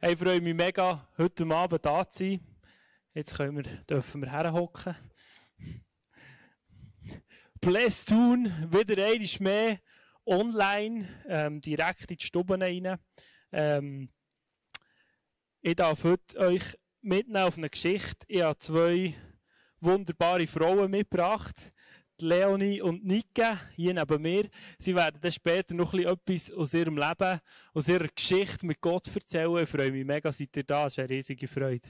Hey, ich freue mich mega, heute Abend da zu sein. Jetzt können wir, dürfen wir herhocken. Bless tun, wieder einmal mehr online, ähm, direkt in die Stube rein. Ähm, ich darf heute euch mitnehmen auf eine Geschichte. Ich habe zwei wunderbare Frauen mitgebracht. Leonie und Nike, hier neben mir. Sie werden dann später noch etwas aus ihrem Leben, aus ihrer Geschichte mit Gott erzählen. Ich freue mich mega, seid ihr da. Das ist eine riesige Freude.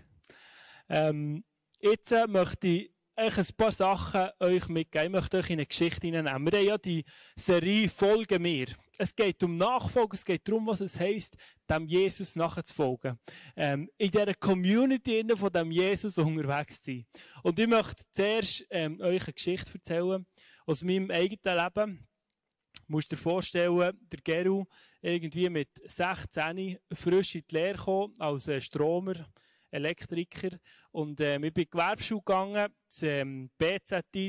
Ähm, jetzt äh, möchte ich euch ein paar Sachen euch mitgeben. Ich möchte euch in eine Geschichte hineinnehmen. Wir haben ja die Serie Folge mir. Es geht um Nachfolge, es geht darum, was es heisst, dem Jesus nachzufolgen. Ähm, in dieser Community von dem Jesus unterwegs zu sein. Und ich möchte zuerst ähm, euch eine Geschichte erzählen aus meinem eigenen Leben. Musst dir vorstellen, der Geru irgendwie mit 16 frisch in die Lehre gekommen, als Stromer, Elektriker. Und ähm, ich bin Gewerbeschule gegangen, ähm,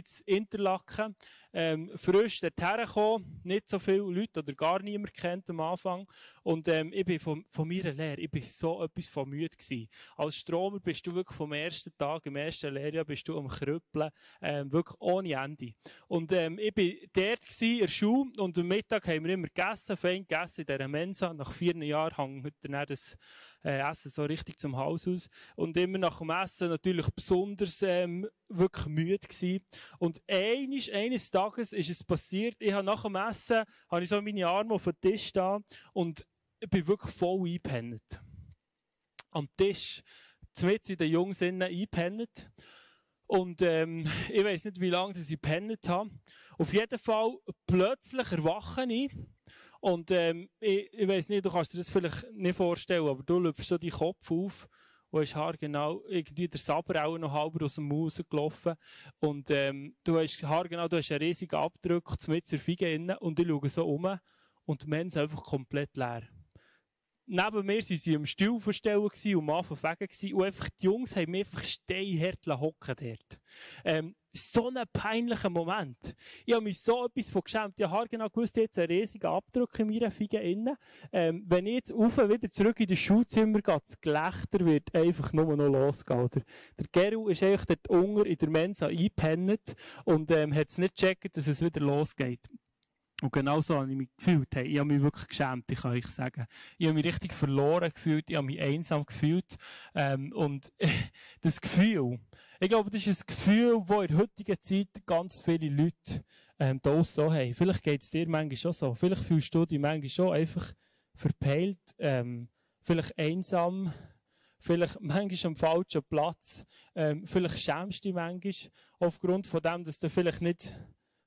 zu Interlaken. Ähm, frisch dorthin gekommen, nicht so viele Leute oder gar niemand kennt am Anfang. Und ähm, ich bin von, von meiner Lehre, ich bin so etwas von müde gewesen. Als Stromer bist du wirklich vom ersten Tag, im ersten Lehrjahr, bist du am Krüppeln, ähm, wirklich ohne Ende. Und ähm, ich bin dort gewesen, in der Schule und am Mittag haben wir immer gegessen, fein gegessen in dieser Mensa. Nach vier Jahren hängt dann das äh, Essen so richtig zum Haus aus. Und immer nach dem Essen natürlich besonders ähm, wirklich müde gewesen. Und eines, eines Tages ist es passiert, ich habe nach dem Essen, habe ich so meine Arme auf den Tisch da und ich bin wirklich voll eingepennt. Am Tisch, mit in den Jungs eingepennt. Und ähm, ich weiß nicht, wie lange ich gepennt habe. Auf jeden Fall, plötzlich erwache ich. Und ähm, ich, ich weiß nicht, du kannst dir das vielleicht nicht vorstellen, aber du löpst so deinen Kopf auf wo ist haargenau irgendwie der Saber auch noch halber aus dem Maus gelaufen. Und ähm, du hast haargenau, du hast einen riesigen Abdruck mit zur Fiege innen und ich schaue so um und die sind einfach komplett leer. Neben mir waren sie am Stuhl verstellen und am Anfang fegen und einfach die Jungs haben mich einfach steinhart hocken dort. Ähm, so ein peinlicher Moment. Ich habe mich so etwas von geschämt. Ich habe genau gewusst, jetzt einen riesigen Abdruck in meiner Fiege innen. Ähm, wenn ich jetzt auf wieder zurück in das Schulzimmer gehe, das Gelächter wird einfach nur noch losgehen. Oder? Der Geru ist eigentlich dort unten in der Mensa eingepennt und ähm, hat es nicht gecheckt, dass es wieder losgeht. Und genau so habe ich mich gefühlt. Hey, ich habe mich wirklich geschämt, ich kann euch sagen. Ich habe mich richtig verloren gefühlt, ich habe mich einsam gefühlt. Ähm, und das Gefühl, ich glaube, das ist ein Gefühl, das in der heutigen Zeit ganz viele Leute ähm, da so haben. Vielleicht geht es dir manchmal schon so. Vielleicht fühlst du dich manchmal schon einfach verpeilt, ähm, vielleicht einsam, vielleicht manchmal am falschen Platz. Ähm, vielleicht schämst du dich manchmal aufgrund von dem, dass du vielleicht nicht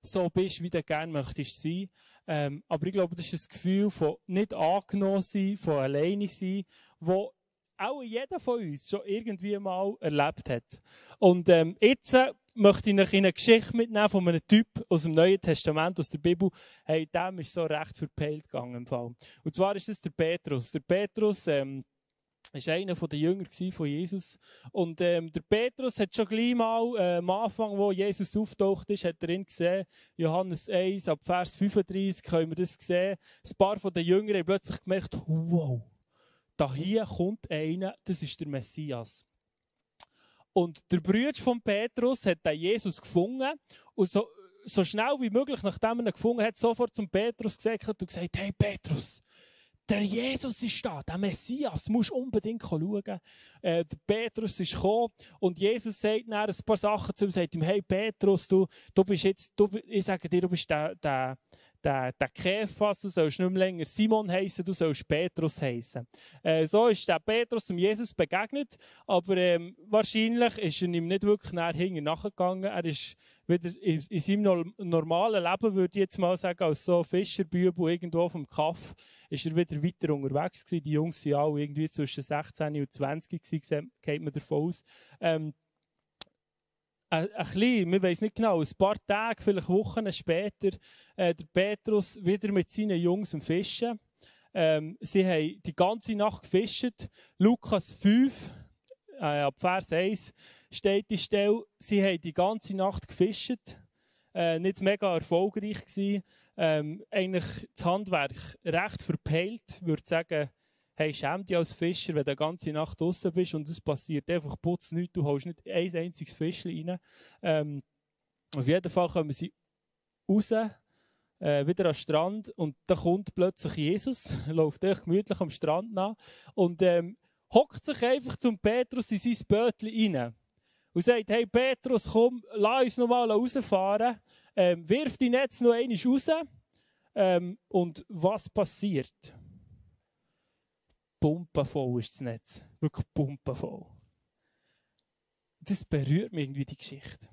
so bist, wie du gerne möchtest sein. Ähm, aber ich glaube, das ist ein Gefühl von nicht angenommen sein, von alleine sein, wo auch jeder von uns schon irgendwie mal erlebt hat. Und ähm, jetzt äh, möchte ich euch in eine Geschichte mitnehmen von einem Typ aus dem Neuen Testament, aus der Bibel. Hey, dem ist so recht verpeilt gegangen im Fall. Und zwar ist es der Petrus. Der Petrus ähm, ist einer der Jünger von Jesus. Und ähm, der Petrus hat schon gleich mal äh, am Anfang, wo Jesus auftaucht ist, hat er ihn gesehen. Johannes 1, ab Vers 35 können wir das sehen. Ein paar von den Jüngern haben plötzlich gemerkt, wow, da hier kommt einer, das ist der Messias. Und der Bruder von Petrus hat den Jesus gefunden und so, so schnell wie möglich, nachdem er ihn gefunden hat, sofort zum Petrus gesagt und gesagt, hey Petrus, der Jesus ist da, der Messias, du musst unbedingt schauen. Äh, der Petrus ist gekommen und Jesus sagt dann ein paar Sachen zu ihm, sagt ihm, hey Petrus, du, du bist jetzt, du, ich sage dir, du bist der, der, der, der Käfas, du sollst nicht mehr länger Simon heißen, du sollst Petrus heißen. Äh, so ist der Petrus dem Jesus begegnet, aber ähm, wahrscheinlich ist er ihm nicht wirklich näher hinten nachgegangen. Er ist wieder in, in seinem normalen Leben, würde ich jetzt mal sagen, als so Fischerbübel irgendwo vom Kaff, ist er wieder weiter unterwegs gewesen. Die Jungs waren alle irgendwie zwischen 16 und 20 gewesen, geht man davon aus. Ähm, ein, bisschen, wir wissen nicht genau, ein paar Tage, vielleicht Wochen später, äh, der Petrus wieder mit seinen Jungs am Fischen. Ähm, sie haben die ganze Nacht gefischt. Lukas 5, äh, ab Vers 1 steht die Stelle, sie haben die ganze Nacht gefischt. Äh, nicht mega erfolgreich gewesen. Ähm, eigentlich das Handwerk recht verpeilt, würde sagen, hey, schäm dich als Fischer, wenn du die ganze Nacht draußen bist und es passiert einfach putz nichts, du holst nicht ein einziges Fischchen rein. Ähm, auf jeden Fall kommen sie raus, äh, wieder am Strand und da kommt plötzlich Jesus, läuft echt gemütlich am Strand nach und ähm, hockt sich einfach zum Petrus in sein Bötchen rein und sagt, hey Petrus, komm, lass uns noch mal rausfahren, ähm, wirf die Netz noch einmal raus ähm, und was passiert? Pumpenvoll ist das Netz. Wirklich pumpenvoll. Das berührt mich irgendwie, die Geschichte.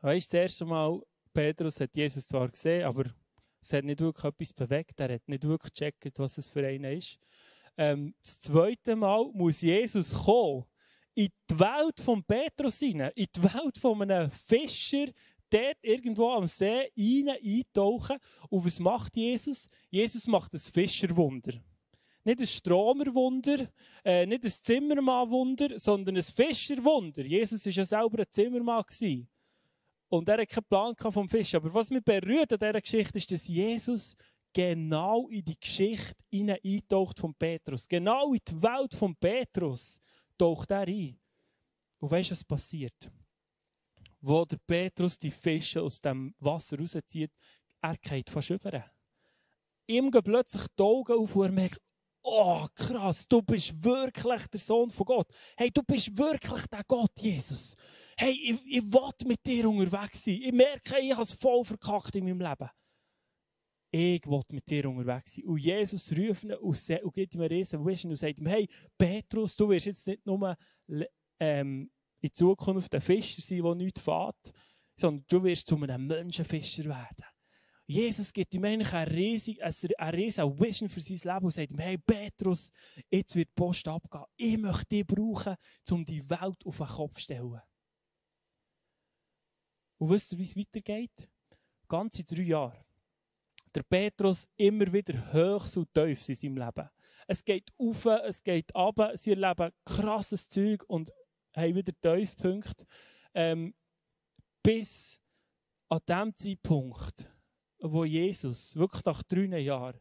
Weißt du, das erste Mal, Petrus hat Jesus zwar gesehen, aber es hat nicht wirklich etwas bewegt. Er hat nicht wirklich gecheckt, was es für einen ist. Ähm, das zweite Mal muss Jesus kommen in die Welt von Petrus hinein, in die Welt von einem Fischer, dort irgendwo am See rein eintauchen. Und was macht Jesus? Jesus macht ein Fischerwunder. Nicht ein Stromerwunder, äh, nicht ein Zimmermannwunder, sondern ein Fischerwunder. Jesus war ja selber ein Zimmermann. Und er hatte keinen Plan vom Fisch. Aber was mich berührt an dieser Geschichte ist, dass Jesus genau in die Geschichte eintaucht von Petrus. Genau in die Welt von Petrus taucht er ein. Und weißt du, was passiert? Wo der Petrus die Fische aus dem Wasser rauszieht, er geht fast über. Ihm gehen plötzlich die Augen auf und er merkt, oh krass, du bist wirklich der Sohn von Gott. Hey, du bist wirklich der Gott, Jesus. Hey, ich, ich will mit dir unterwegs sein. Ich merke, ich habe es voll verkackt in meinem Leben. Ich will mit dir unterwegs sein. Und Jesus ruft ihn und, und gibt ihm einen riesen Vision und sagt ihm, hey, Petrus, du wirst jetzt nicht nur ähm, in Zukunft ein Fischer sein, der nichts fährt, sondern du wirst zu einem Menschenfischer werden. Jesus gibt ihm eigentlich eine riesige, eine riesige Vision für sein Leben und sagt ihm, hey Petrus, jetzt wird die Post abgehen. Ich möchte dich brauchen, um die Welt auf den Kopf zu stellen. Und wisst ihr, wie es weitergeht? Ganze drei Jahre. Der Petrus immer wieder hoch und tief in seinem Leben. Es geht auf, es geht ab, sie erleben krasses Zeug und haben wieder Tiefpunkte. Ähm, bis an dem Zeitpunkt, wo Jesus wirklich nach drei Jahren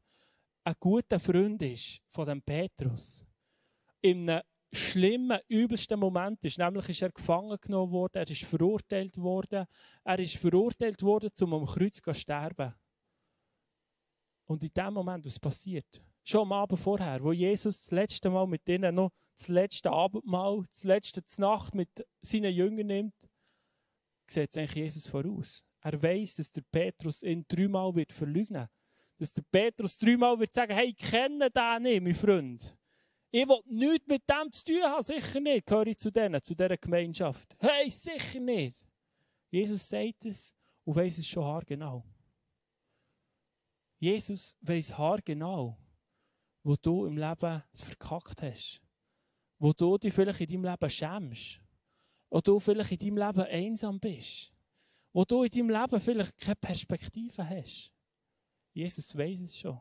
ein guter Freund ist von dem Petrus. In einem schlimmen, übelsten Moment ist, nämlich ist er gefangen genommen worden, er ist verurteilt worden, er ist verurteilt worden, um am Kreuz zu sterben. Und in dem Moment, was passiert? Schon am Abend vorher, wo Jesus das letzte Mal mit ihnen noch das letzte Abendmahl, das letzte Nacht mit seinen Jüngern nimmt, sieht eigentlich Jesus voraus. Er weiß, dass der Petrus ihn dreimal wird verleugnen. Dass der Petrus dreimal wird sagen, hey, kenne den nicht, mein Freund. Ich will nichts mit dem zu tun haben, sicher nicht. Gehöre ich zu denen, zu dieser Gemeinschaft. Hey, sicher nicht. Jesus sagt es und weiß es schon haargenau. Jesus weiß haargenau, wo du im Leben es verkackt hast. Wo du dich vielleicht in deinem Leben schämst. Wo du vielleicht in deinem Leben einsam bist. Wo du in deinem Leben vielleicht keine Perspektive hast. Jesus weiß es schon.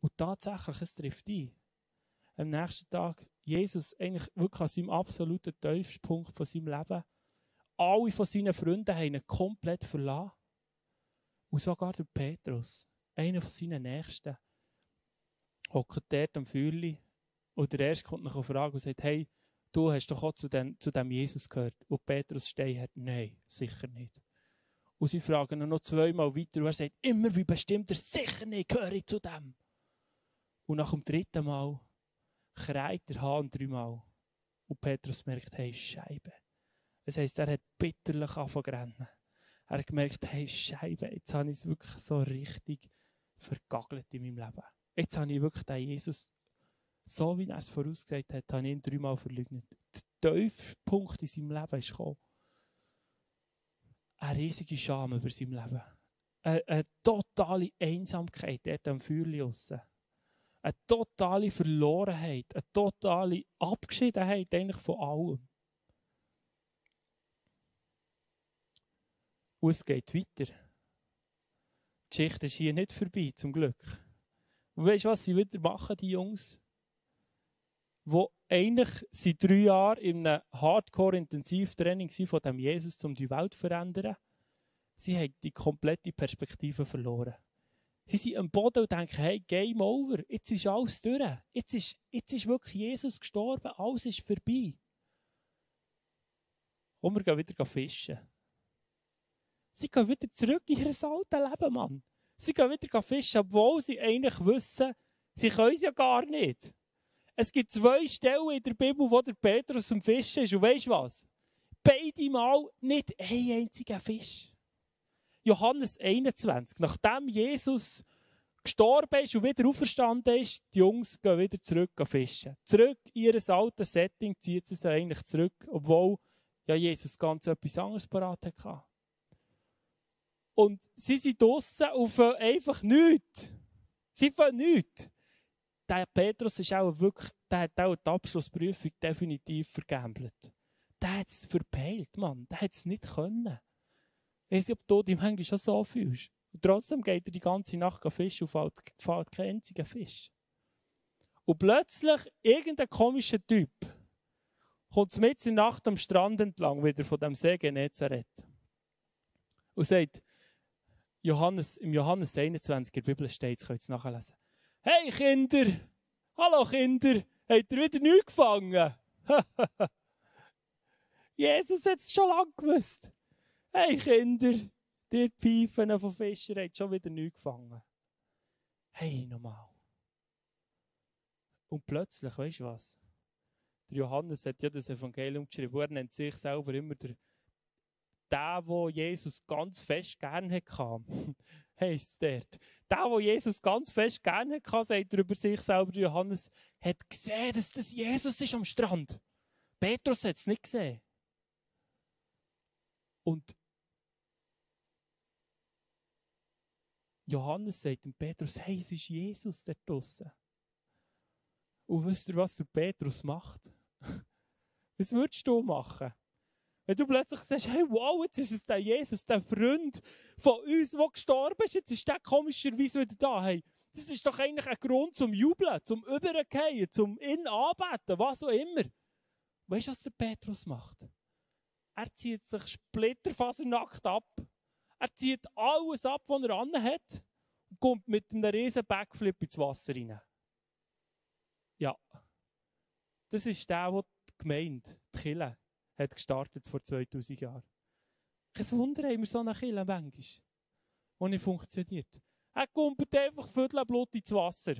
Und tatsächlich, es trifft dich. Am nächsten Tag, Jesus eigentlich wirklich an seinem absoluten Tiefpunkt von seinem Leben. Alle von seinen Freunden haben ihn komplett verlassen. Und sogar der Petrus, einer von seinen Nächsten, hockt dort am Feuerli und der Erste kommt nach eine Frage und sagt, hey, du hast doch auch zu, den, zu dem Jesus gehört. Und Petrus steht hat, nein, sicher nicht. Und sie fragen ihn noch zweimal weiter und er sagt, immer wie bestimmt er, sicher nicht, gehöre zu dem. Und nach dem dritten Mal kreit der Hahn dreimal. Und Petrus merkt, hey, Scheibe. Das heisst, er hat bitterlich angefangen Er hat gemerkt, hey, Scheibe, jetzt habe ich es wirklich so richtig vergagelt in meinem Leben. Jetzt habe ich wirklich den Jesus, so wie er es vorausgesagt hat, habe ich ihn dreimal verleugnet. Der Tiefpunkt in seinem Leben ist gekommen. Eine riesige Scham über sein Leben. Eine, eine totale Einsamkeit dort am Feuerli aussen. Eine totale Verlorenheit, eine totale Abgeschiedenheit eigentlich von allem. Und es geht weiter. Die Geschichte ist hier nicht vorbei, zum Glück. Und weißt du, was sie wieder machen, die Jungs? Wo eigentlich seit drei Jahren in einem Hardcore-Intensivtraining von dem Jesus, um die Welt zu verändern. Sie haben die komplette Perspektive verloren. Sie sind am Boden und denken, hey, Game over, jetzt ist alles durch. Jetzt ist, jetzt ist wirklich Jesus gestorben, alles ist vorbei. Und wir gehen wieder fischen. Sie gehen wieder zurück in ihr altes Leben, Mann. Sie gehen wieder fischen, obwohl sie eigentlich wissen, sie können es ja gar nicht. Es gibt zwei Stellen in der Bibel, wo der Petrus am Fischen ist. Und weißt du was? Beide Mal nicht ein einziger Fisch. Johannes 21. Nachdem Jesus gestorben ist und wieder auferstanden ist, die Jungs gehen wieder zurück fischen. Zurück in ihr altes Setting zieht sie sich eigentlich zurück, obwohl ja Jesus ganz etwas anderes parat hatte. Und sie sind draussen auf einfach nichts. Sie fangen nichts der Petrus ist auch wirklich, der hat auch die Abschlussprüfung definitiv vergambelt. Der hat es verpeilt, Mann. Der hat es nicht können. Ich weiß nicht, ob du dich manchmal schon so fühlst. Und trotzdem geht er die ganze Nacht fischen und fällt, fällt kein einziger Fisch. Und plötzlich, irgendein komischer Typ kommt mit in der Nacht am Strand entlang, wieder von dem See Genezareth. Und sagt, Johannes, im Johannes 21 in der Bibel steht, das könnt ihr nachlesen. Hey Kinder! Hallo Kinder! Habt ihr wieder nichts gefangen? Jesus hat es schon lange gewusst. Hey Kinder! Die Pfeifen von Fischern haben schon wieder nichts gefangen. Hey, nochmal. Und plötzlich, weißt du was? Der Johannes hat ja das Evangelium geschrieben. Er nennt sich selber immer der, der, wo Jesus ganz fest gerne hatte. Heisst es dort. Der, der Jesus ganz fest gerne hatte, sagt er über sich selber, Johannes, hat gesehen, dass das Jesus ist am Strand. Petrus hat es nicht gesehen. Und Johannes sagt dem Petrus, hey, es ist Jesus dort draussen. Und wisst ihr, was der Petrus macht? Was würdest du machen? Wenn du plötzlich sagst, hey, wow, jetzt ist es der Jesus, der Freund von uns, der gestorben ist, jetzt ist der komischerweise wieder da. Hey, das ist doch eigentlich ein Grund zum Jubeln, zum Übergehen, zum ihn anbeten, was auch immer. Weißt du, was der Petrus macht? Er zieht sich splitterfasernackt ab. Er zieht alles ab, was er an hat und kommt mit einem riesen Backflip ins Wasser rein. Ja. Das ist der, der die Gemeinde, die Kirche, hat gestartet vor 2000 Jahren. Kein Wunder haben wir so eine Kille manchmal, die nicht funktioniert. Er kommt einfach Viertelblut ins Wasser.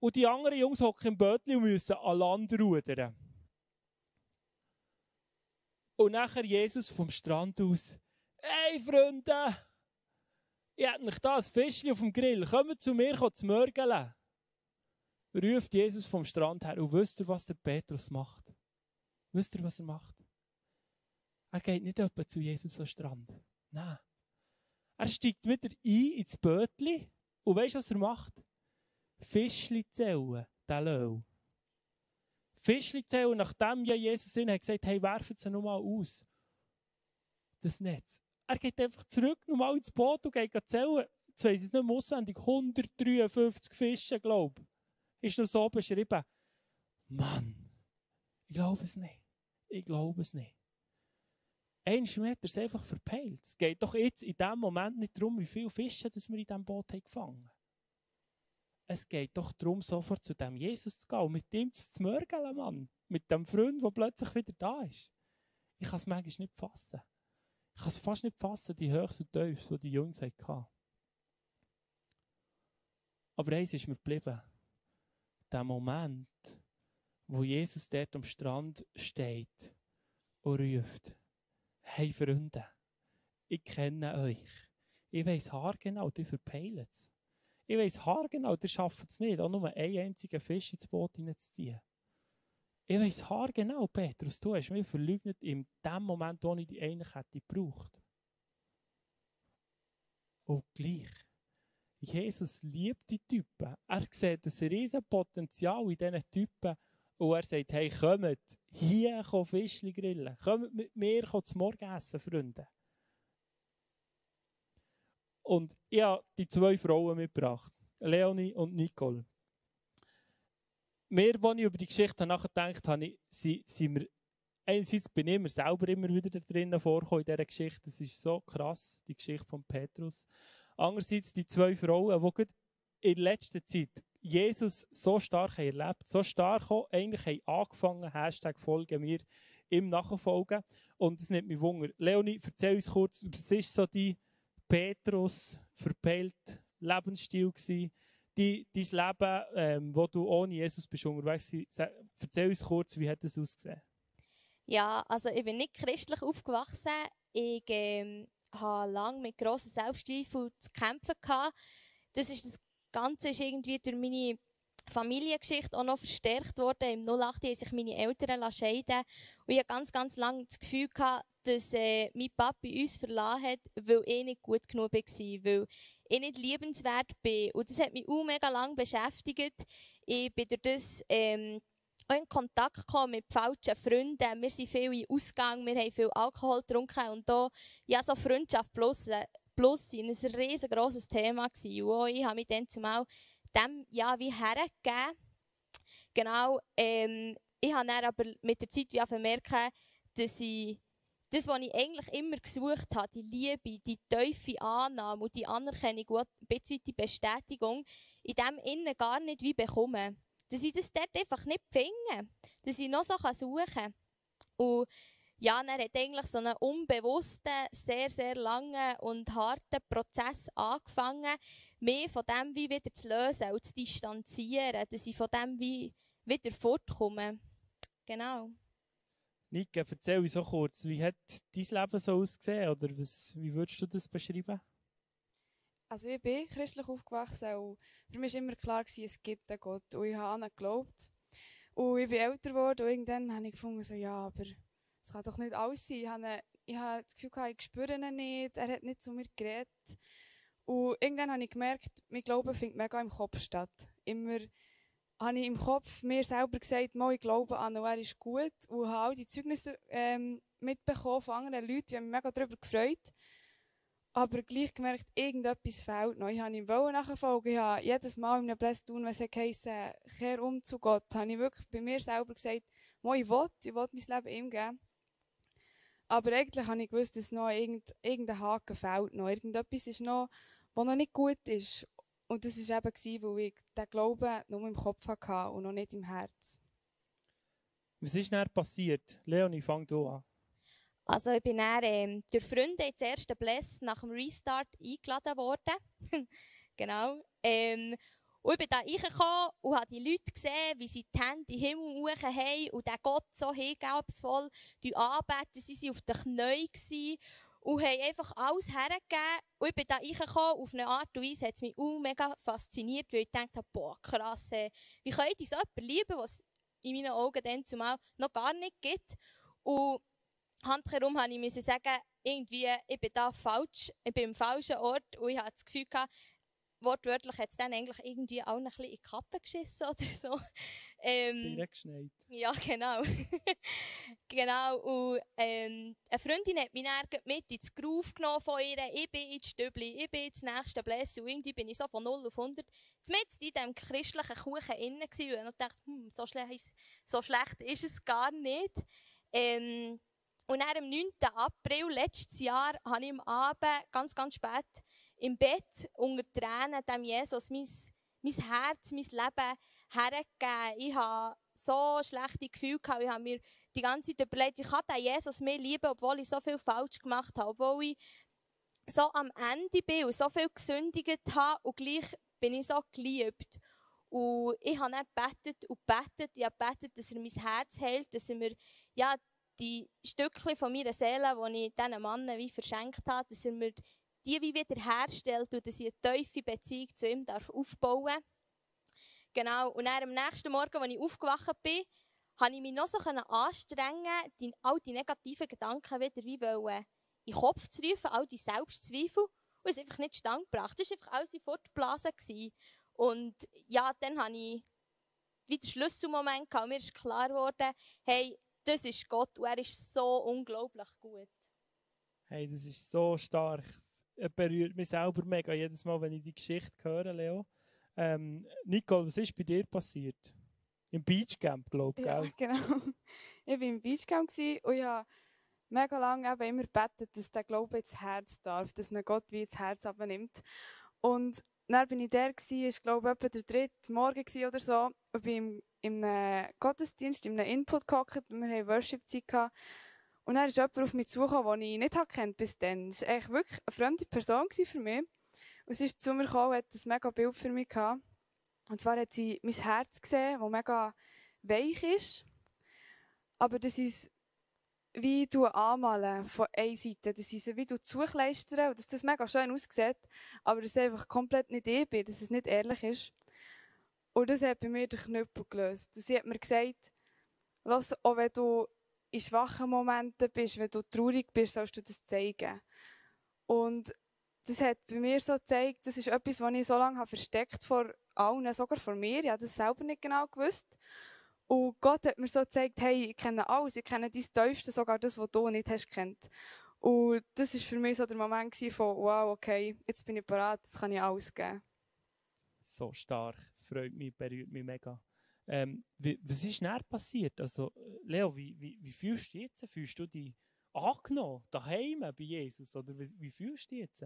Und die anderen Jungs hocken im Bötchen und müssen an Land rudern. Und nachher Jesus vom Strand aus. Hey Freunde, ich hätte nicht da ein Fischchen auf dem Grill. Kommt zu mir zu mörgeln. Ruft Jesus vom Strand her. Und wisst ihr, was der Petrus macht? Wisst ihr, was er macht? Er geht nicht etwa zu Jesus am Strand. Nein. Er steigt wieder ein ins Bötli und weißt du, was er macht? Fischli zählen, der Löw. Fischli zählen, nachdem ja Jesus gesagt hat, hey, werfen sie nochmal aus. Das Netz. Er geht einfach zurück nochmal ins Boot und geht zählen. Jetzt weiss ich es nicht mehr auswendig. 153 Fische, glaube ich. Ist noch so beschrieben. Mann, ich glaube es nicht. Ich glaube es nicht. Ein Meter ist einfach verpeilt. Es geht doch jetzt in dem Moment nicht darum, wie viele Fische das wir in diesem Boot haben gefangen Es geht doch darum, sofort zu dem Jesus zu gehen und mit ihm zu mörgeln, Mann. Mit dem Freund, der plötzlich wieder da ist. Ich kann es manchmal nicht fassen. Ich kann es fast nicht fassen, die Höchst und Tiefs, die die Jungs hatten. Aber eins ist mir geblieben. Der Moment, wo Jesus dort am Strand steht und ruft, hey Freunde, ich kenne euch. Ich weiss haargenau, die verpeilen es. Ich weiss haargenau, die schaffen es nicht, auch nur einen einzigen Fisch ins Boot hineinzuziehen. Ich weiss haargenau, Petrus, du hast mich verleugnet in dem Moment, wo ich die eigentlich hätte gebraucht. Und gleich. Jesus liebt die Typen. Er sieht ein riesen Potenzial in diesen Typen, und er sagt, hey, kommt hier Fischli grillen. Kommt mit mir zum Morgen essen, Freunde. Und ich habe die zwei Frauen mitgebracht. Leonie und Nicole. Mehr, als ich über die Geschichte nachgedacht habe, sind, sind wir, einerseits bin ich mir selber immer wieder drinnen vorgekommen in dieser Geschichte. Das ist so krass, die Geschichte von Petrus. Andererseits die zwei Frauen, die in letzter Zeit Jesus so stark haben erlebt, so stark auch eigentlich haben angefangen, Hashtag folgen mir, ihm nachfolgen. Und es nimmt mich Wunder. Leonie, erzähl uns kurz, was ist so die Petrus verpeilt Lebensstil gewesen? Die, dein Leben, ähm, wo du ohne Jesus bist unterwegs Erzähl uns kurz, wie hat das ausgesehen? Ja, also ich bin nicht christlich aufgewachsen. Ich ähm, hatte lange mit grossen Selbstzweifeln zu kämpfen. Gehabt. Das, ist, das Ganze ist irgendwie durch meine Familiengeschichte auch noch verstärkt worden. Im 08 haben sich meine Eltern scheiden Und ich hatte ganz, ganz lange das Gefühl, gehabt, dass äh, mein Papi uns verlassen hat, weil ich nicht gut genug war, weil ich nicht liebenswert bin. Und das hat mich auch mega lange beschäftigt. Ich bin durch das ähm, auch in Kontakt gekommen mit falschen Freunden. Wir sind viel in Ausgang, wir haben viel Alkohol getrunken und da, ja, so Freundschaft plus, plus ein riesengroßes Thema. Und ich habe mich dann zumal dem, ja, wie hergegeben. Genau, ähm, ich habe dann aber mit der Zeit wie merken, dass ich das, was ich eigentlich immer gesucht habe, die Liebe, die tiefe Annahme und die Anerkennung und ein die Bestätigung, in dem Innen gar nicht wie bekomme. Dass ich das dort einfach nicht finde. Dass ich noch so suchen kann. Und ja, er hat eigentlich so einen unbewussten, sehr, sehr langen und harten Prozess angefangen, mich von dem wie wieder zu lösen und zu distanzieren, dass ich von dem wie wieder fortkomme. Genau. Nika, erzähl uns so kurz, wie hat dein Leben so ausgesehen oder was, wie würdest du das beschreiben? Also ich bin christlich aufgewachsen und für mich war immer klar, es gibt einen Gott und ich habe an ihn geglaubt. Und ich bin älter geworden und irgendwann habe ich gefunden, so, ja, aber es kann doch nicht alles sein. Ich habe, ich habe das Gefühl, ich spüre ihn nicht, er hat nicht zu mir geredet. Und irgendwann habe ich gemerkt, mein Glauben findet mega im Kopf statt. Immer habe ich im Kopf mir selber gesagt, ich glaube an ihn, er ist gut. Und habe all die Zeugnisse ähm, mitbekommen von anderen Leuten. Ich habe mich mega darüber gefreut. Aber gleich gemerkt, irgendetwas fehlt noch. Ich habe ihm nachfolgen. Ich habe jedes Mal in einem Bless tun, wenn es heisst, kehr um zu Gott, habe ich wirklich bei mir selber gesagt, ich will, ich will mein Leben ihm geben. Aber eigentlich habe ich gewusst, dass noch irgendein Haken fehlt. Noch. Irgendetwas ist noch, was noch nicht gut ist. Und das war eben, weil ich den Glauben nur im Kopf hatte und noch nicht im Herz. Was ist dann passiert? Leonie, fang du an. Also ich bin dann ähm, durch Freunde ins erste Bless nach dem Restart eingeladen worden. genau. Ähm, und ich bin da reingekommen und habe die Leute gesehen, wie sie die Hände den Himmel hoch haben und den Gott so hingebungsvoll anbeten. Sie waren auf den Knien und haben einfach alles hergegeben. Und ich bin da reingekommen, auf eine Art und Weise hat es mich auch mega fasziniert, weil ich dachte, boah, krass, wie könnte ich so jemanden lieben, was in meinen Augen dann zumal noch gar nicht gibt. Und handherum musste ich sagen, irgendwie, ich bin da falsch, ich bin im falschen Ort und ich hatte das Gefühl wortwörtlich hat es dann eigentlich irgendwie auch ein bisschen in die Kappe geschissen oder so. Ähm, geschneit. Ja, genau. genau. Und ähm, eine Freundin hat mich dann mit ins Groove genommen von ihr. Ich bin ins Stübli, ich bin ins nächste Blässe. Und irgendwie bin ich so von 0 auf 100 mit in diesem christlichen Kuchen innen gewesen. Und dachte, hm, so, schlecht, so schlecht ist es gar nicht. Ähm, und dann am 9. April letztes Jahr habe ich am Abend ganz, ganz spät im Bett unter Tränen dem Jesus mein, mein Herz, mein Leben hergegeben. Ich habe so schlechte Gefühle gehabt. Ich habe mir die ganze Zeit überlegt, wie kann der Jesus mir lieben, obwohl ich so viel falsch gemacht habe, obwohl ich so am Ende bin und so viel gesündigt habe und gleich bin ich so geliebt. Und ich habe dann gebetet und gebetet. Ich habe gebetet, dass er mein Herz hält, dass er mir ja, die Stückchen von meiner Seele, die ich diesen Mann wie verschenkt habe, dass er mir die wie wieder herstellt und dass ich eine tiefe Beziehung zu ihm darf aufbauen darf. Genau. Und dann am nächsten Morgen, als ich aufgewacht bin, habe ich mich noch so anstrengen, die, all die negativen Gedanken wieder wie wollen, in den Kopf zu rufen, all die Selbstzweifel, und es einfach nicht stand gebracht. Das war einfach alles fortgeblasen. Und ja, dann habe ich wieder Schlüsselmoment gehabt. Mir ist klar geworden, hey, das ist Gott und er ist so unglaublich gut. Hey, das ist so stark. Es berührt mich selber mega jedes Mal, wenn ich die Geschichte höre, Leo. Ähm, Nicole, was ist bei dir passiert? Im Beachcamp, glaube ich, Ja, genau. Ich war im Beachcamp und ich habe mega lange eben immer gebetet, dass der Glaube ins Herz darf, dass ein Gott wie ins Herz abnimmt. Und dann bin ich der gsi, ich glaube etwa der dritte Morgen oder so, und bin im, im Gottesdienst, in einem Input gehockt, wir hatten Worship-Zeit gehabt. Und dann ist jemand auf mich zugekommen, den ich nicht kennt bis dann. Das war eigentlich wirklich eine fremde Person für mich. Und sie ist zu mir gekommen, hat ein mega Bild für mich gehabt. Und zwar hat sie mein Herz gesehen, das mega weich ist. Aber das ist wie du anmalen von einer Seite. Das ist wie du zukleistern und dass das mega schön aussieht, aber dass es einfach komplett nicht ich bin, dass es nicht ehrlich ist. Und das hat bei mir den Knüppel gelöst. Und sie hat mir gesagt, Lass, auch wenn du in schwachen Momenten bist, wenn du traurig bist, sollst du das zeigen. Und das hat bei mir so gezeigt, das ist etwas, was ich so lange habe versteckt vor allen, sogar vor mir. Ich habe das selber nicht genau gewusst. Und Gott hat mir so gezeigt, hey, ich kenne alles, ich kenne dein Tiefste, sogar das, was du nicht hast kennt. Und das war für mich so der Moment von, wow, okay, jetzt bin ich bereit, jetzt kann ich alles geben. So stark, es freut mich, berührt mich mega. Ähm, wie, was ist näher passiert? Also, Leo, wie, wie, wie fühlst du dich jetzt? Fühlst du dich angenommen, daheim bei Jesus? Oder wie, wie fühlst du dich jetzt?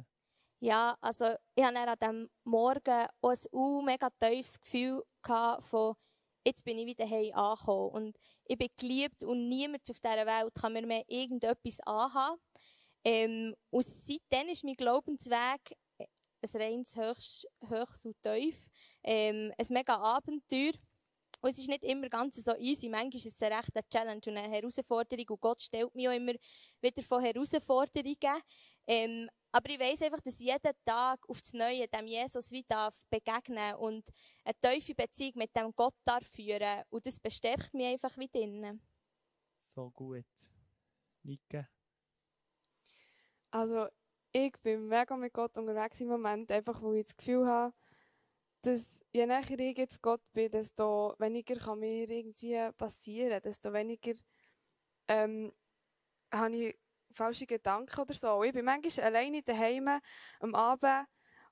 Ja, also ich hatte an diesem Morgen auch ein mega tiefes Gefühl von, jetzt bin ich wieder heim angekommen. Und ich bin geliebt und niemand auf dieser Welt kann mir mehr irgendetwas anhaben. Ähm, und seitdem ist mein Glaubensweg ein reines Höchst, Höchst und Tief. Ähm, ein mega Abenteuer. Und es ist nicht immer ganz so easy. Manchmal ist es eine rechte Challenge und eine Herausforderung. Und Gott stellt mich auch immer wieder vor Herausforderungen. Ähm, aber ich weiß einfach, dass ich jeden Tag auf das Neue dem Jesus wie darf begegnen und eine tiefe Beziehung mit dem Gott darf führen. Und das bestärkt mich einfach wie drinnen. So gut. Nicke? Also, ich bin mega mit Gott unterwegs im Moment, einfach weil ich das Gefühl habe, dass je näher ich jetzt Gott bin, desto weniger kann mir irgendwie passieren, desto weniger ähm, habe ich falsche Gedanken oder so. Ich bin manchmal alleine daheim am Abend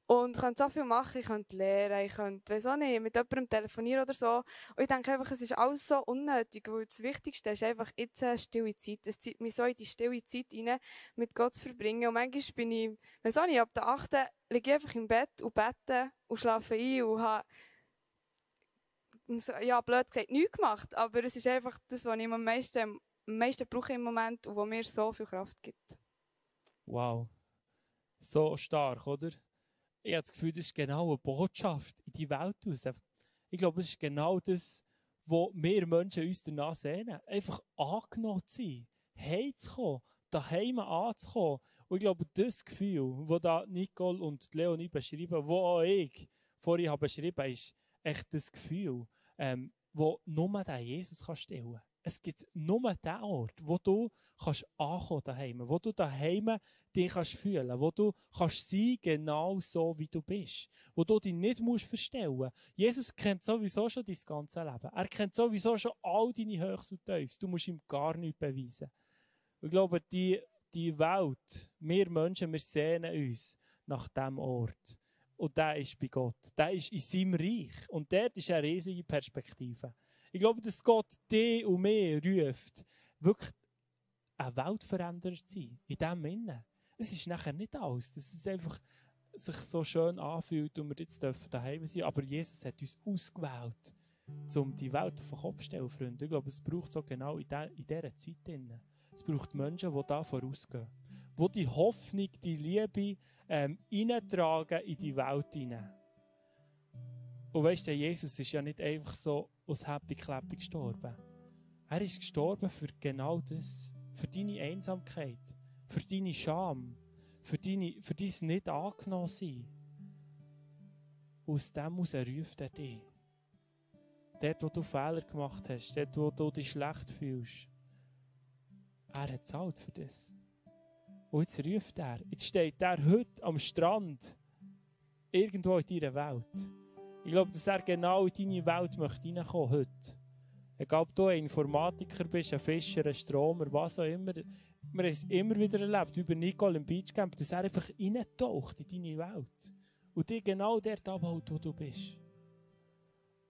und könnte so viel machen. Ich könnte lernen, ich könnte, weiß auch nicht, mit jemandem telefonieren oder so. Und ich denke einfach, es ist alles so unnötig, weil das Wichtigste ist einfach jetzt eine stille Zeit. Es zieht mich so in die stille Zeit rein, mit Gott zu verbringen. Und manchmal bin ich, weiß auch nicht, ab der 8. liege ich einfach im Bett und bete und schlafe ein und habe ja, blöd gesagt, nichts gemacht. Aber es ist einfach das, was ich am meisten am meisten brauche im Moment und wo mir so viel Kraft gibt. Wow. So stark, oder? Ich habe das Gefühl, das ist genau eine Botschaft in die Welt raus. Ich glaube, das ist genau das, wo wir Menschen uns danach sehnen. Einfach angenommen zu sein, heimzukommen, daheim anzukommen. Und ich glaube, das Gefühl, das da Nicole und Leonie beschreiben, wo auch ich vorhin habe beschrieben, ist echt das Gefühl, ähm, wo nur der Jesus kann stellen kann es gibt nur den Ort, wo du kannst ankommen daheim, wo du daheim dich kannst fühlen, wo du kannst sein genau so wie du bist, wo du dich nicht musst verstellen. Jesus kennt sowieso schon dein ganze Leben. Er kennt sowieso schon all deine Höchst und Tiefs. Du musst ihm gar nichts beweisen. Ich glaube, die, die Welt, wir Menschen, wir sehnen uns nach dem Ort. Und der ist bei Gott. Der ist in seinem Reich. Und dort ist eine riesige Perspektive. Ich glaube, dass Gott dich und mich ruft, wirklich eine Weltveränderer zu sein. In dem Sinne. Es ist nachher nicht alles, es einfach sich so schön anfühlt und wir jetzt dürfen daheim sein. Aber Jesus hat uns ausgewählt, um die Welt auf den Kopf zu stellen, Freunde. Ich glaube, es braucht so genau in, dieser Zeit. Es braucht Menschen, die da vorausgehen. Die die Hoffnung, die Liebe ähm, in die Welt hinein. Und weißt du, Jesus ist ja nicht einfach so aus Happy Clappy gestorben. Er ist gestorben für genau das. Für deine Einsamkeit, für deine Scham, für, deine, für dein nicht angenommen sein. Aus dem heraus ruft er dich. Dort, wo du Fehler gemacht hast, dort, wo du dich schlecht fühlst. Er hat zahlt für das. Und jetzt ruft er. Jetzt steht er heute am Strand, irgendwo in deiner Welt. Ich glaube, dass er genau in deine Welt möchte reinkommen heute. Egal, ob du ein Informatiker bist, ein Fischer, ein Stromer, was auch immer. Wir haben es immer wieder erlebt, über Nicole im Beachcamp, dass er einfach reintaucht in deine Welt. Und dich genau dort abholt, wo du bist.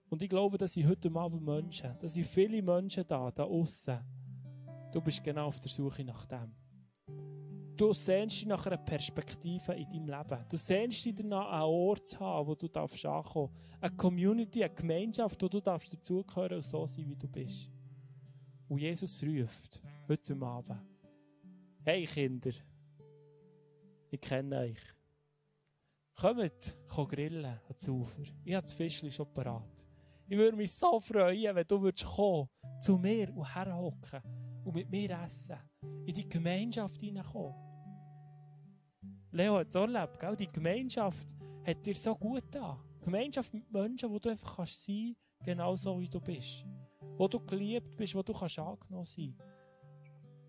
Und ich glaube, dass ich heute Abend Menschen, dass ich viele Menschen da, da außen, Du bist genau auf der Suche nach dem. Du sehnst dich nach einer Perspektive in deinem Leben. Du sehnst dich danach, einen Ort zu haben, wo du darfst ankommen. Eine Community, eine Gemeinschaft, wo du darfst dazugehören und so sein, wie du bist. Und Jesus ruft heute Abend. Hey Kinder, ich kenne euch. Kommt, grillen ans Ufer. Ich habe das Fischchen schon parat. Ich würde mich so freuen, wenn du würdest kommen, zu mir und herhocken und mit mir essen. In die Gemeinschaft hineinkommen. Leo hat es erlebt, gell? die Gemeinschaft hat dir so gut da. Gemeinschaft mit Menschen, wo du einfach kannst sein kannst, genau so wie du bist. Wo du geliebt bist, wo du kannst angenommen sein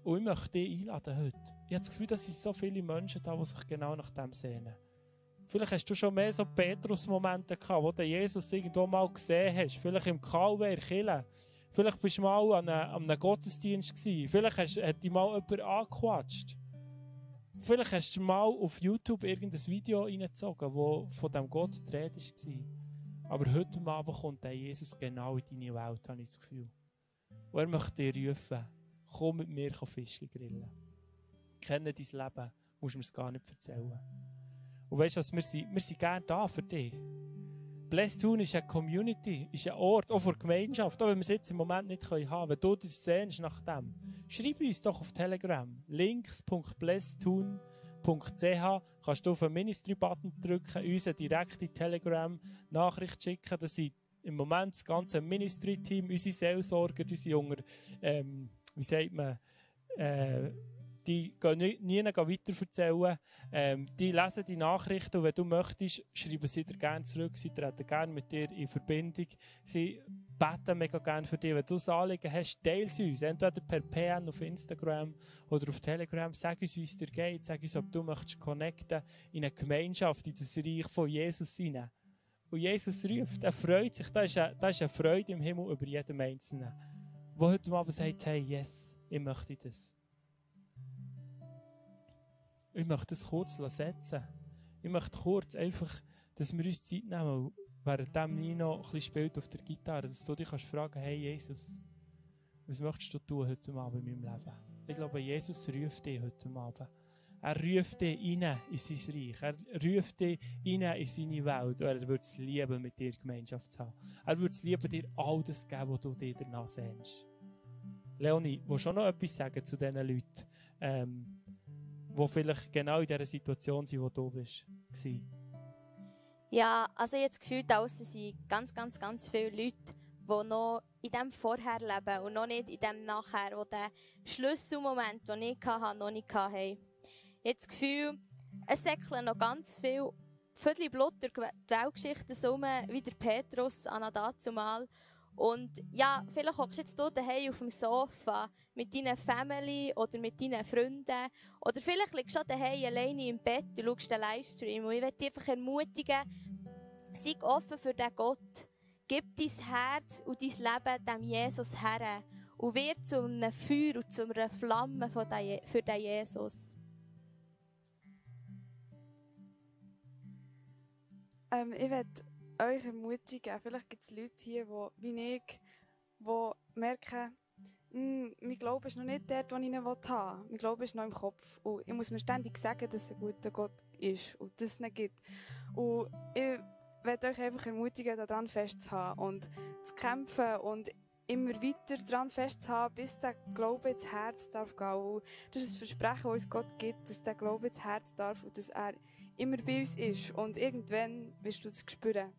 Und ich möchte dich einladen heute. Ich habe das Gefühl, dass sind so viele Menschen da, die sich genau nach dem sehnen. Vielleicht hast du schon mehr so Petrus-Momente gehabt, wo du Jesus irgendwo mal gesehen hast. Vielleicht im Kalwehr, Kille. Vielleicht bist du mal an einem, an einem Gottesdienst gewesen. Vielleicht hast, hat dich mal jemand angequatscht. Vielleicht hast du mal auf YouTube irgendein Video reingezogen, wo von diesem Gott die war. Aber heute Abend kommt der Jesus genau in deine Welt, habe ich das Gefühl. Und er möchte dir rufen, komm mit mir Fischchen grillen. Kenne dein Leben, musst du mir es gar nicht erzählen. Und weißt du was, wir sind, wir sind gerne da für dich. Town ist eine Community, ist ein Ort, auch für die Gemeinschaft, auch wenn wir es jetzt im Moment nicht haben können. Wenn du das sehnst nach dem, schreib uns doch auf Telegram. links.blessedtown.ch kannst du auf den Ministry-Button drücken, uns eine direkte Telegram-Nachricht schicken. Das sind im Moment das ganze Ministry-Team, unsere Seelsorger, die sind unter, ähm, wie sagt man, äh, die gehen nie, nie weiter. Ähm, die lesen die Nachrichten und wenn du möchtest, schreiben sie dir gerne zurück. Sie treten gerne mit dir in Verbindung. Sie beten mega gerne für dich. Wenn du das Anliegen hast, teile sie uns. Entweder per PN auf Instagram oder auf Telegram. Sag uns, wie es dir geht. Sag uns, ob du möchtest connecten in eine Gemeinschaft, in das Reich von Jesus hinein. Und Jesus ruft, er freut sich. Da ist eine, ist eine Freude im Himmel über jeden Einzelnen. Wo heute Abend sagt, hey, yes, ich möchte das. Ich möchte das kurz setzen. Ich möchte kurz einfach, dass wir uns Zeit nehmen, während Nino ein bisschen spielt auf der Gitarre, dass du dich kannst fragen, hey Jesus, was möchtest du tun heute Abend in meinem Leben? Ich glaube, Jesus ruft dich heute Abend. Er ruft dich rein in sein Reich. Er ruft dich rein in seine Welt. Und er würde es lieben, mit dir Gemeinschaft zu haben. Er würde es lieben, dir all das geben, was du dir danach sehnst. Leonie, willst du noch etwas sagen zu diesen Leuten? Ähm, die vielleicht genau in dieser Situation sind, wo du bist. Ja, also jetzt gefühlt außen sind ganz, ganz, ganz viele Leute, die noch in dem Vorher leben und noch nicht in dem Nachher, wo der Schlüsselmoment, den ich hatte, noch nicht hatte. Jetzt Gefühl, es säckeln noch ganz viel Viertel Blut die Weltgeschichte so wie der Petrus an dazumal. Und ja, vielleicht hockst du jetzt hier daheim auf dem Sofa mit deiner Family oder mit deinen Freunden. Oder vielleicht liegst du daheim alleine im Bett und schaust den Livestream. Und ich möchte dich einfach ermutigen, sei offen für den Gott. Gib dein Herz und dein Leben dem Jesus her. Und wird zu einem Feuer und zu einer Flamme für den Jesus. Ähm, ich werde euch ermutigen. Vielleicht gibt es Leute hier, die, wie ich, die merken, hm, mein Glaube ist noch nicht dort, wo ich ihn haben will. Mein Glaube ist noch im Kopf. Und ich muss mir ständig sagen, dass es ein guter Gott ist und dass es nicht gibt. Und ich werde euch einfach ermutigen, daran festzuhalten und zu kämpfen und immer weiter daran festzuhalten, bis der Glaube ins Herz darf gehen. Und das ist ein Versprechen, das uns Gott gibt, dass der Glaube ins Herz darf und dass er immer bei uns ist. Und irgendwann wirst du das spüren.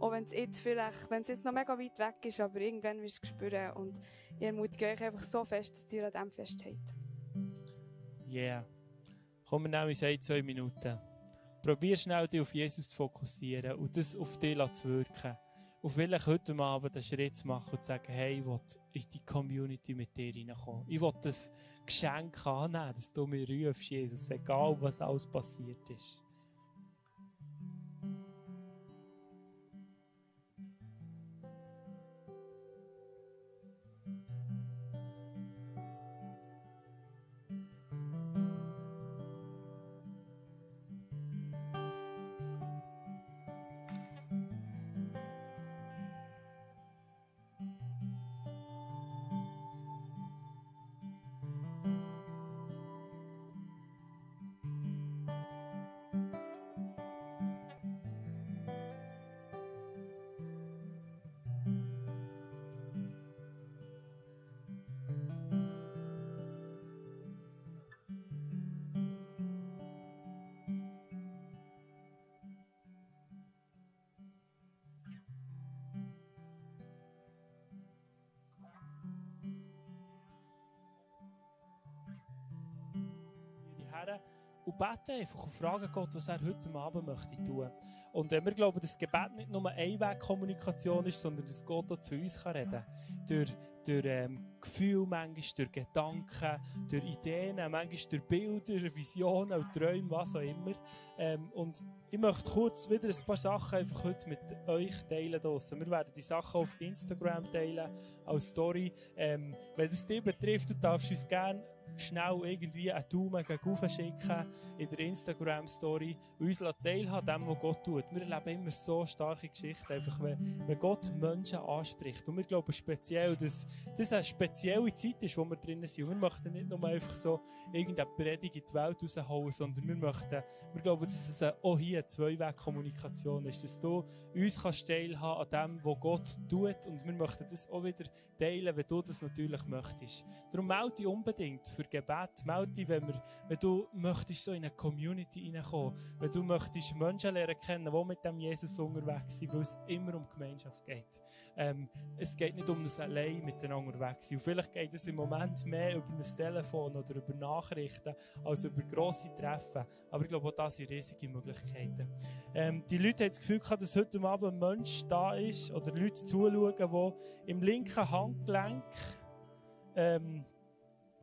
Auch wenn es jetzt vielleicht, wenn es jetzt noch mega weit weg ist, aber irgendwann wirst du es spüren. Und ich ermutige euch einfach so fest, dass ihr an dem festhält. Yeah. Kommen wir in zwei Minuten. Probier schnell, dich auf Jesus zu fokussieren und das auf dich zu wirken. Und vielleicht heute Abend einen Schritt machen und sagen, hey, ich will in die Community mit dir reinkommen. Ich will das Geschenk annehmen, dass du mir rufst, Jesus, egal was alles passiert ist. Her und beten einfach und fragen Gott, was er heute Abend möchte tun. Und wir glauben, dass Gebet nicht nur Einwegkommunikation ist, sondern dass Gott auch zu uns reden kann. Durch, durch ähm, Gefühle, manchmal durch Gedanken, durch Ideen, manchmal durch Bilder, Visionen Träume, was auch immer. Ähm, und ich möchte kurz wieder ein paar Sachen einfach heute mit euch teilen. Draussen. Wir werden die Sachen auf Instagram teilen, als Story. Ähm, wenn es dich betrifft, du darfst uns gerne schnell irgendwie einen Daumen gegen schicken in der Instagram-Story und uns teilhaben dem, was Gott tut. Wir erleben immer so starke Geschichten, einfach wenn, wenn Gott Menschen anspricht. Und wir glauben speziell, dass das eine spezielle Zeit ist, wo wir drinnen sind. Und wir möchten nicht nur einfach so irgendeine Predigt in die Welt rausholen, sondern wir möchten, wir glauben, dass es auch hier eine Zwei-Weg-Kommunikation ist, dass du uns kannst teilhaben an dem, was Gott tut und wir möchten das auch wieder teilen, wenn du das natürlich möchtest. Darum melde dich unbedingt für Gebet. Melde dich, wenn, wir, wenn du möchtest so in eine Community hineinkommen, wenn du möchtest Menschen lernen kennen, die mit dem Jesus unterwegs sind, weil es immer um Gemeinschaft geht. Ähm, es geht nicht um das allein miteinander unterwegs sein. Und vielleicht geht es im Moment mehr über ein Telefon oder über Nachrichten als über grosse Treffen. Aber ich glaube, auch das sind riesige Möglichkeiten. Ähm, die Leute haben das Gefühl gehabt, dass heute Abend ein Mensch da ist oder Leute zuschauen, die im linken Handgelenk ähm,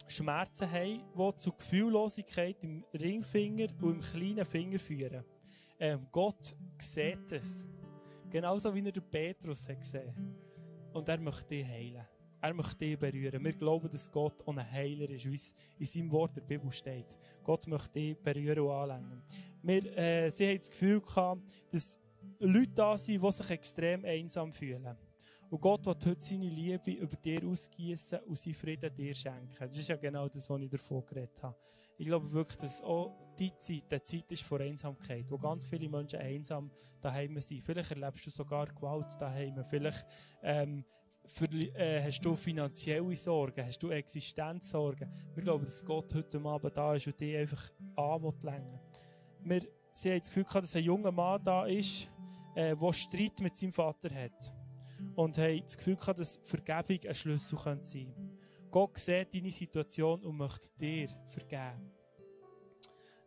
Schmerzen haben, die zu Gefühllosigkeit im Ringfinger und im kleinen Finger führen. Ähm, Gott sieht es. Genauso wie er den Petrus hat gesehen Und er möchte dich heilen. Er möchte dich berühren. Wir glauben, dass Gott ein Heiler ist, wie es in seinem Wort der Bibel steht. Gott möchte dich berühren und anlängen. Wir, äh, sie haben das Gefühl gehabt, dass Leute da sind, die sich extrem einsam fühlen. Und Gott wird heute seine Liebe über dir ausgießen und seinen Frieden dir schenken. Das ist ja genau das, was ich davon geredet habe. Ich glaube wirklich, dass auch die Zeit, die Zeit ist vor Einsamkeit, wo ganz viele Menschen einsam daheim sind. Vielleicht erlebst du sogar Gewalt daheim. Vielleicht ähm, für, äh, hast du finanzielle Sorgen, hast du Existenzsorgen. Wir glauben, dass Gott heute Abend da ist und dich einfach anlenken Wir Sie haben das Gefühl gehabt, dass ein junger Mann da ist, äh, der Streit mit seinem Vater hat und haben das Gefühl gehabt, dass Vergebung ein Schlüssel sein könnte. Gott sieht deine Situation und möchte dir vergeben.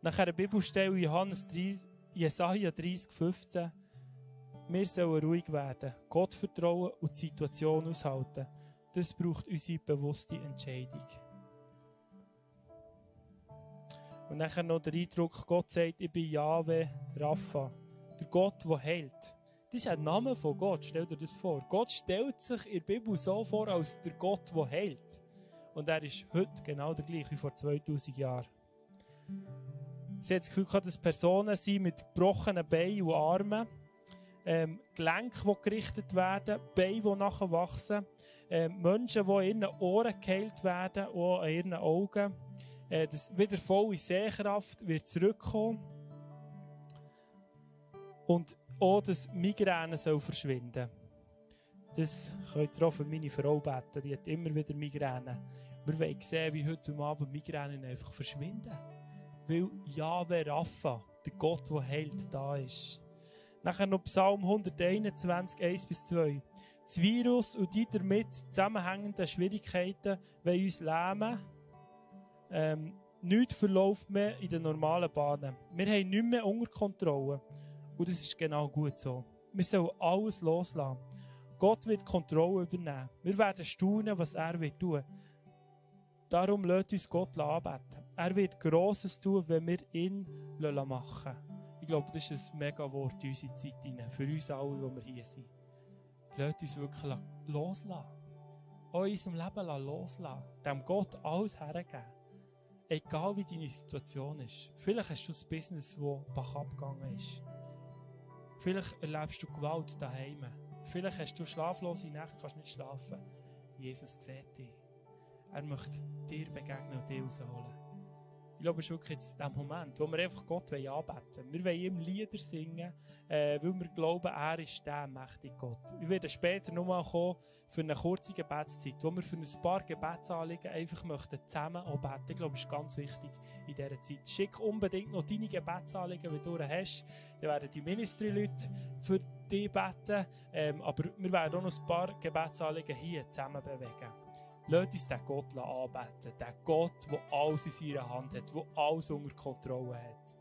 Nach einer Bibelstelle Johannes 3, Jesaja 30, 15. Wir sollen ruhig werden, Gott vertrauen und die Situation aushalten. Das braucht unsere bewusste Entscheidung. Und nachher noch der Eindruck, Gott sagt, ich bin Yahweh Rapha, der Gott, der heilt. Das ist ein Name von Gott, stell dir das vor. Gott stellt sich in der Bibel so vor als der Gott, der heilt. Und er ist heute genau der gleiche wie vor 2000 Jahren. Sie hat das Gefühl gehabt, dass Personen sind mit gebrochenen Beinen und Armen, ähm, Gelenke, die gerichtet werden, Beine, die nachher wachsen, ähm, Menschen, die in ihren Ohren geheilt werden, auch an ihren Augen. Äh, das wieder volle Sehkraft wird zurückkommen. Und auch, dass Migräne soll verschwinden Das könnt ihr auch für meine Frau beten. Die hat immer wieder Migräne. Wir wollen sehen, wie heute Abend Migräne einfach verschwinden. Weil Jahwe Rapha, der Gott, der heilt, da ist. Nachher noch Psalm 121, 1 bis 2. Das Virus und die damit zusammenhängenden Schwierigkeiten wollen uns lähmen. Ähm, nichts verläuft mehr in den normalen Bahnen. Wir haben nichts mehr unter Kontrolle. Und das ist genau gut so. Wir sollen alles loslassen. Gott wird Kontrolle übernehmen. Wir werden staunen, was er wird tun. Darum lässt uns Gott anbeten. Er wird Grosses tun, wenn wir ihn machen Ich glaube, das ist ein mega Wort in unsere Zeit hinein. Für uns alle, die wir hier sind. Lasst uns wirklich loslassen. Auch in unserem Leben loslassen. Dem Gott alles hergeben. Egal wie deine Situation ist. Vielleicht hast du ein Business, das bach abgegangen ist. Vielleicht erlebst du Gewalt daheim. Vielleicht hast du schlaflose Nächte, kannst nicht schlafen. Jesus sieht dich. Er möchte dir begegnen und dich rausholen. Ich glaube, es ist wirklich der Moment, wo wir einfach Gott anbeten wollen. Wir wollen ihm Lieder singen, äh, weil wir glauben, er ist der mächtige Gott. Wir werden später nochmal kommen für eine kurze Gebetszeit, wo wir für ein paar Gebetsanliegen einfach möchten zusammen auch beten. Ich glaube, das ist ganz wichtig in dieser Zeit. Schick unbedingt noch deine Gebetsanliegen, die du hast. Dann werden die Ministry-Leute für dich beten. Ähm, aber wir werden auch noch ein paar Gebetsanliegen hier zusammen bewegen. Lasst uns den Gott anbeten. Den Gott, der alles in seiner Hand hat, der alles unter Kontrolle hat.